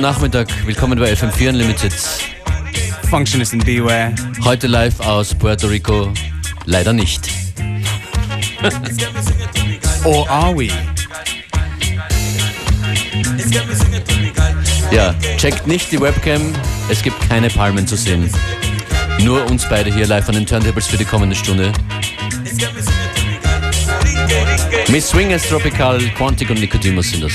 Guten Nachmittag, willkommen bei FM4 Unlimited. Functionist in Beware. Heute live aus Puerto Rico, leider nicht. Or are we? Ja, checkt nicht die Webcam, es gibt keine Palmen zu sehen. Nur uns beide hier live an den Turntables für die kommende Stunde. Miss Swingers Tropical, Quantic und Nicodemus sind das.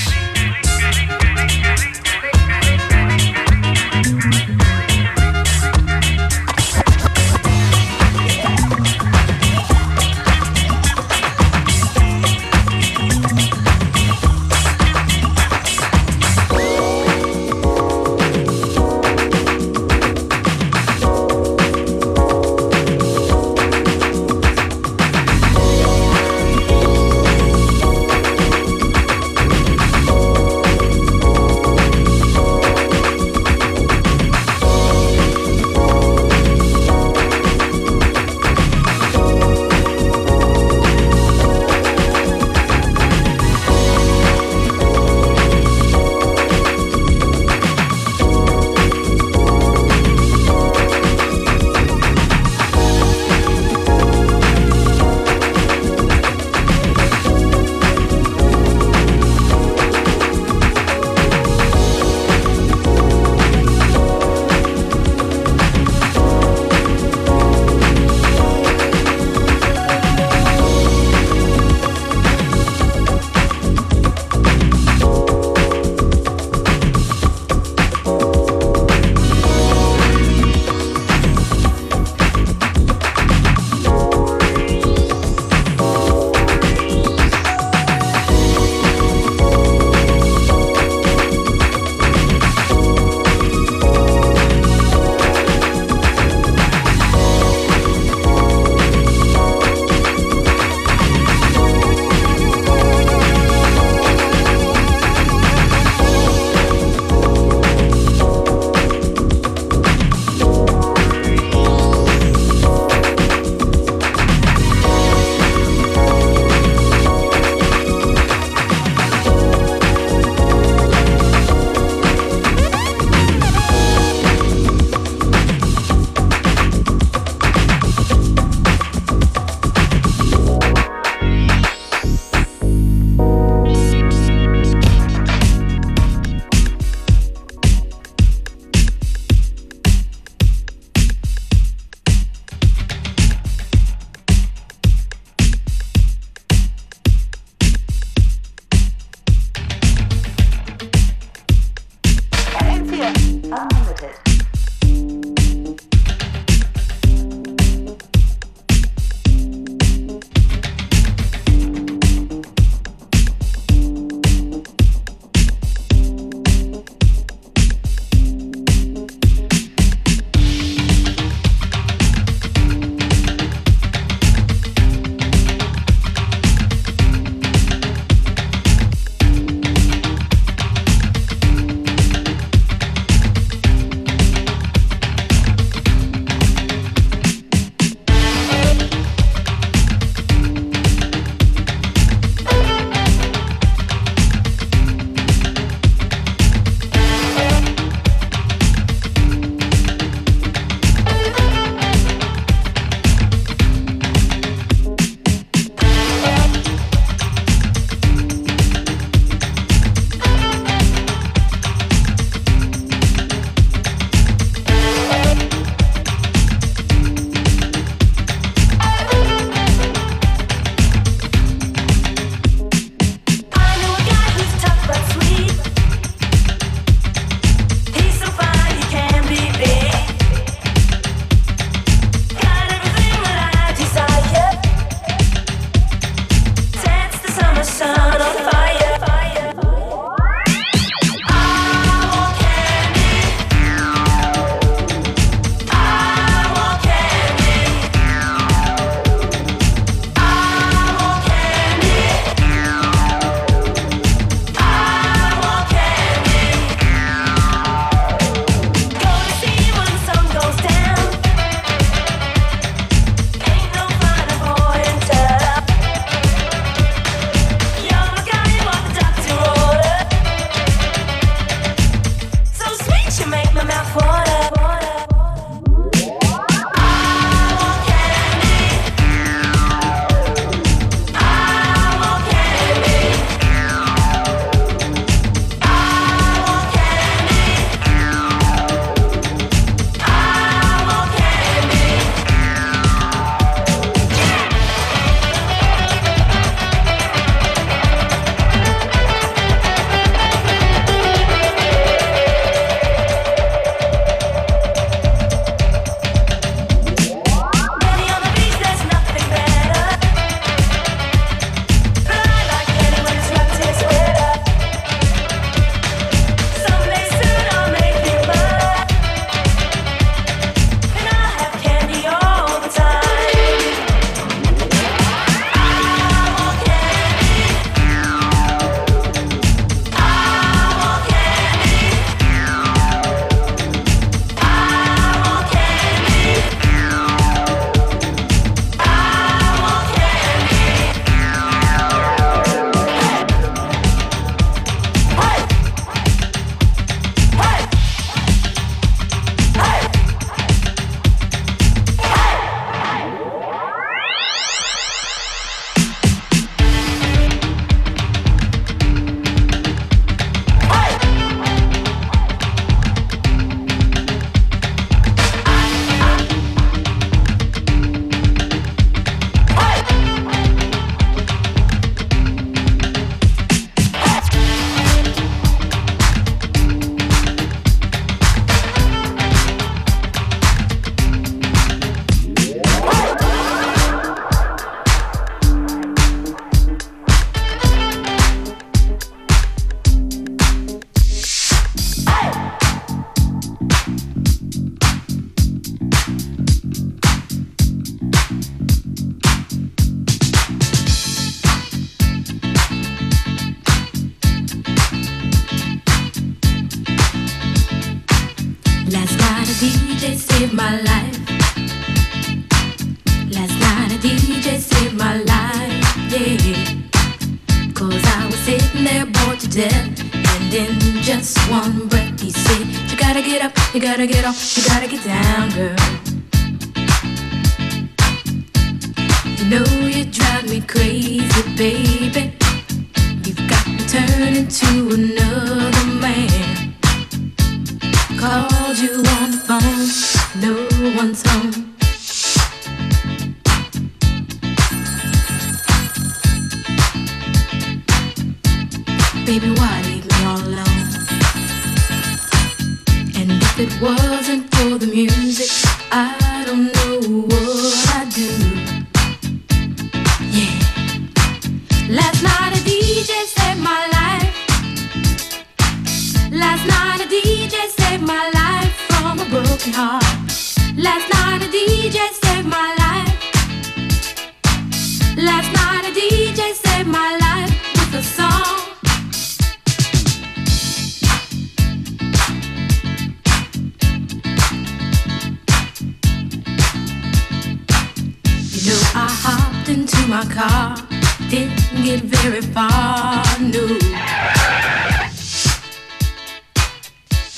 Get very far, no.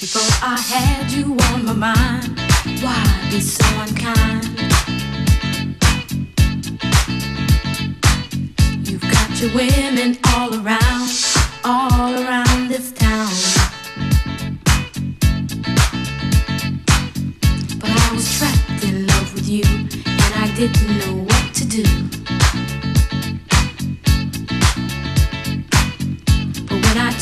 Before I had you on my mind, why be so unkind? You've got your women all around, all around this town. But I was trapped in love with you, and I didn't know what to do.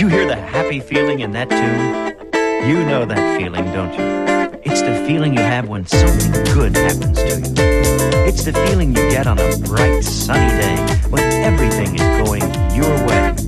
You hear the happy feeling in that tune? You know that feeling, don't you? It's the feeling you have when something good happens to you. It's the feeling you get on a bright, sunny day when everything is going your way.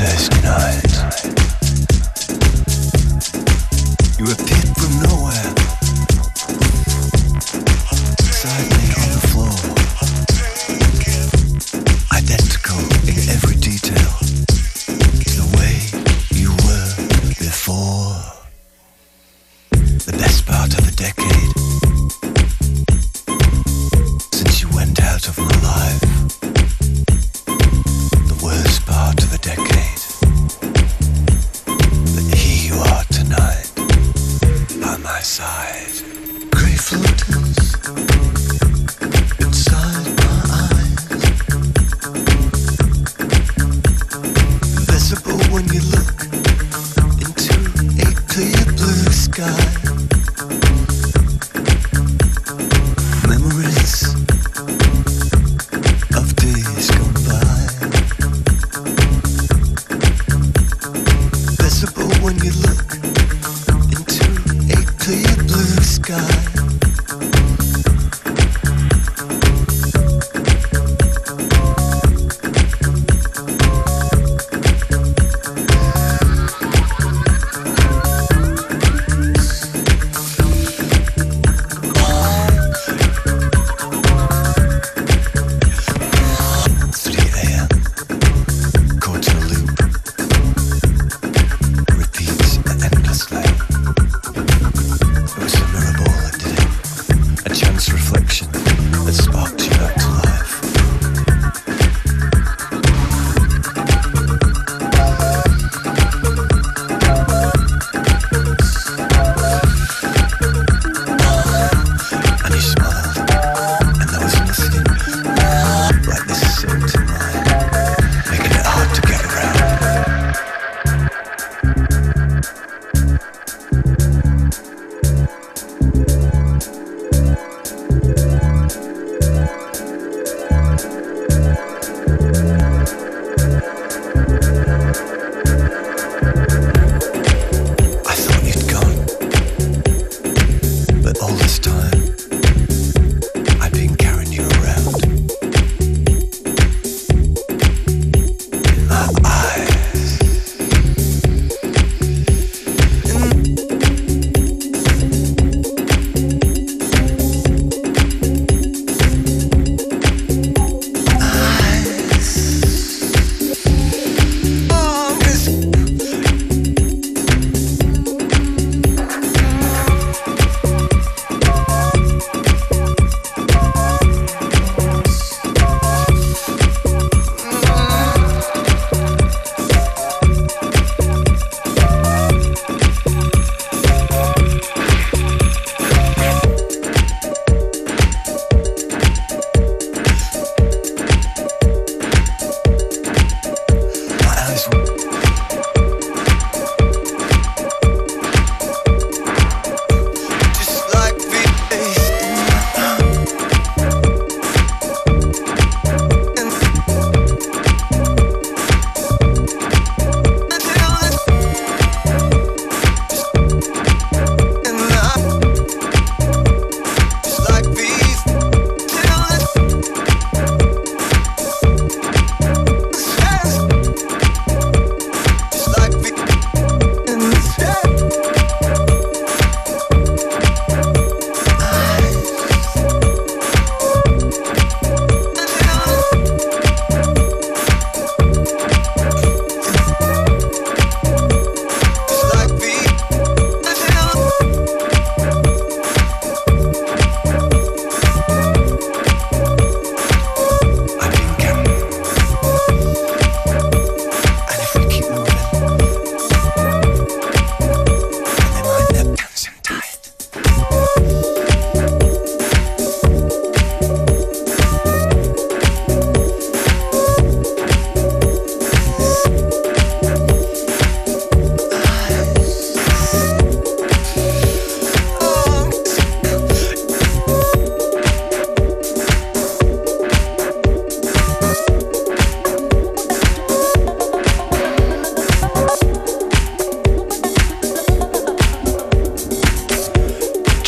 Thursday night.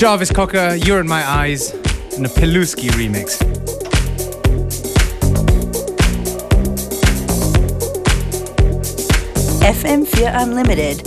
Jarvis Cocker, You're in My Eyes, and a Peluski remix. FM Fear Unlimited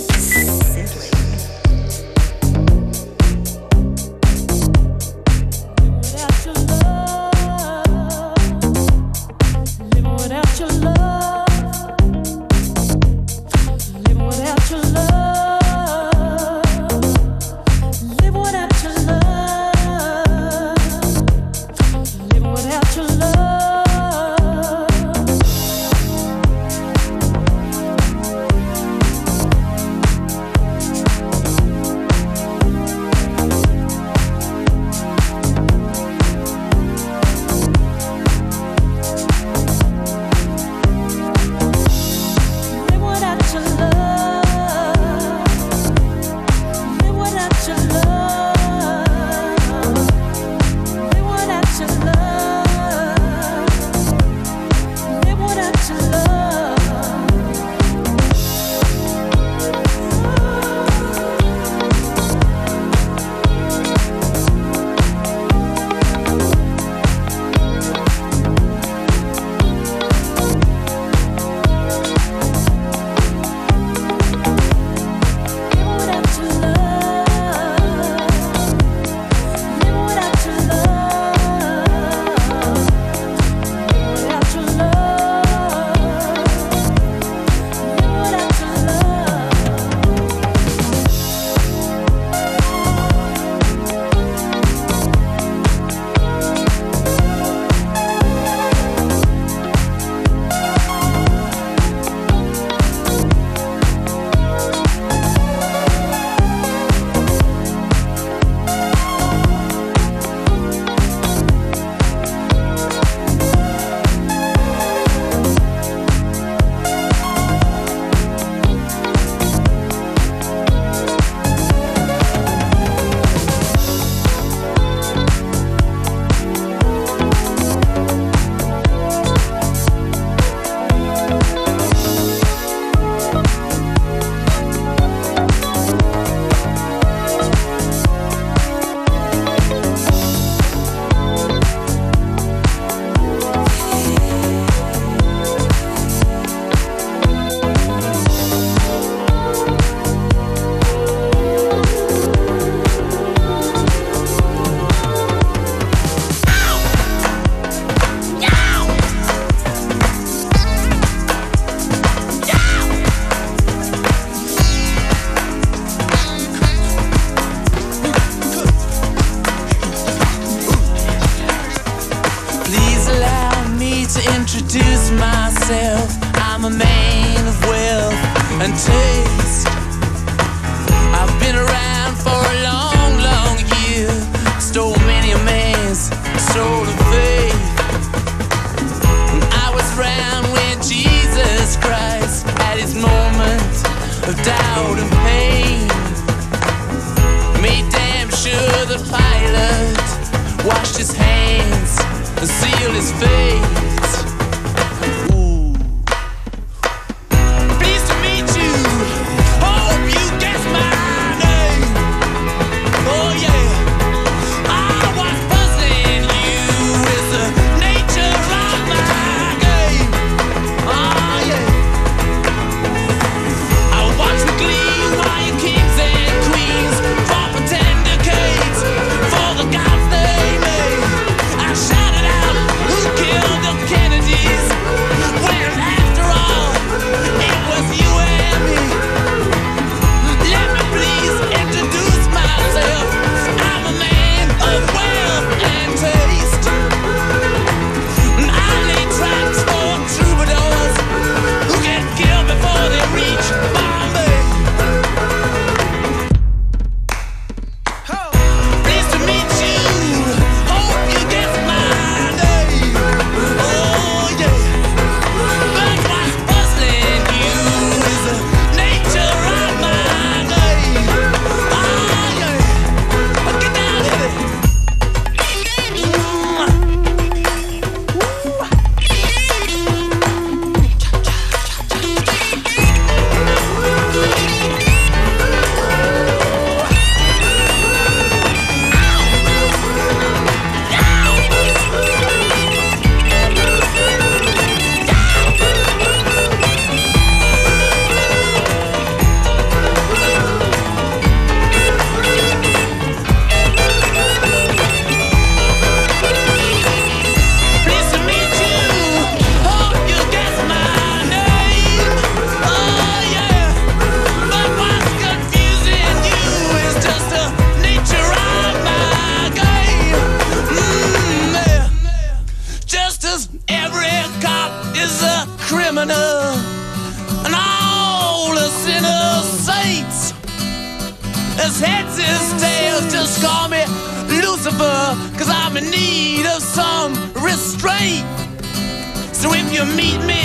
you meet me,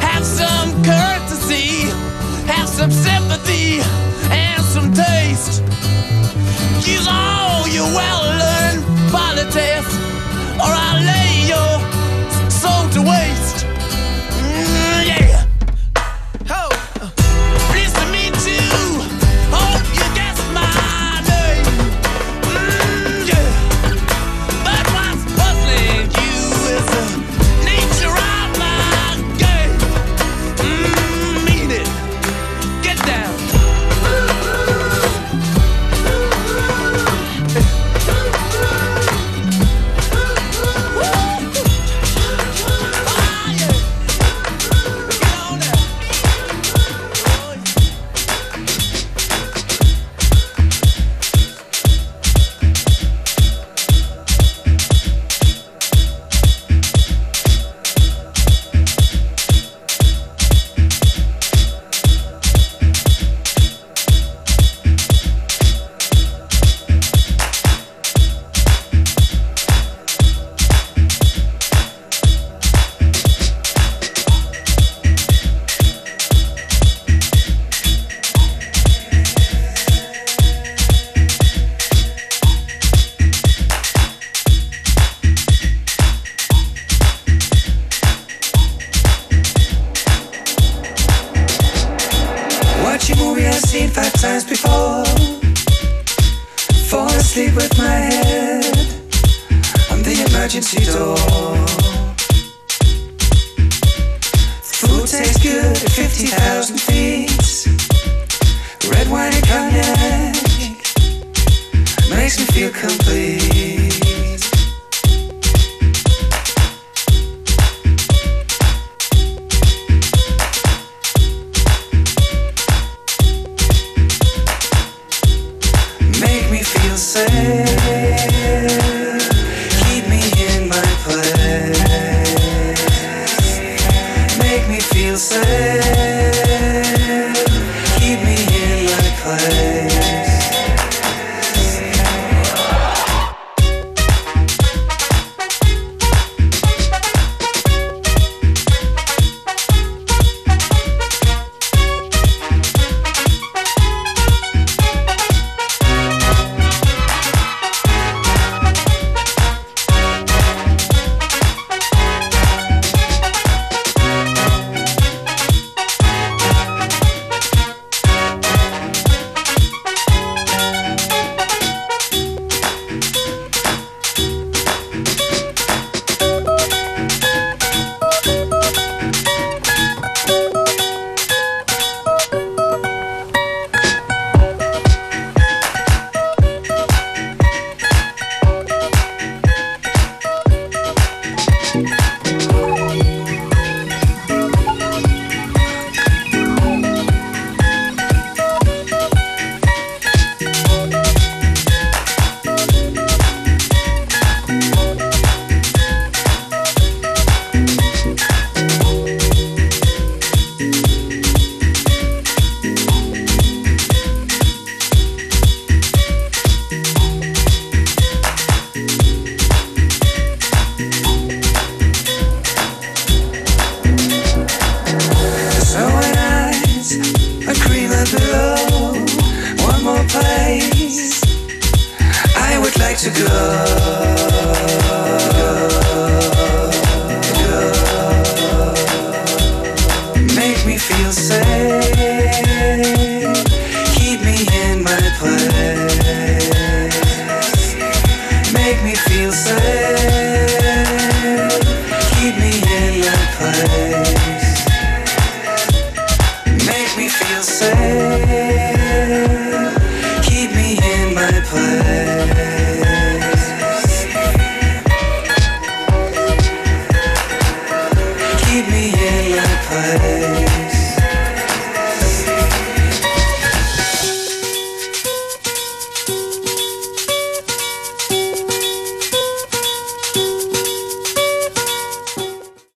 have some courtesy, have some sympathy, and some taste. Use all your well-learned politics, or I'll lay your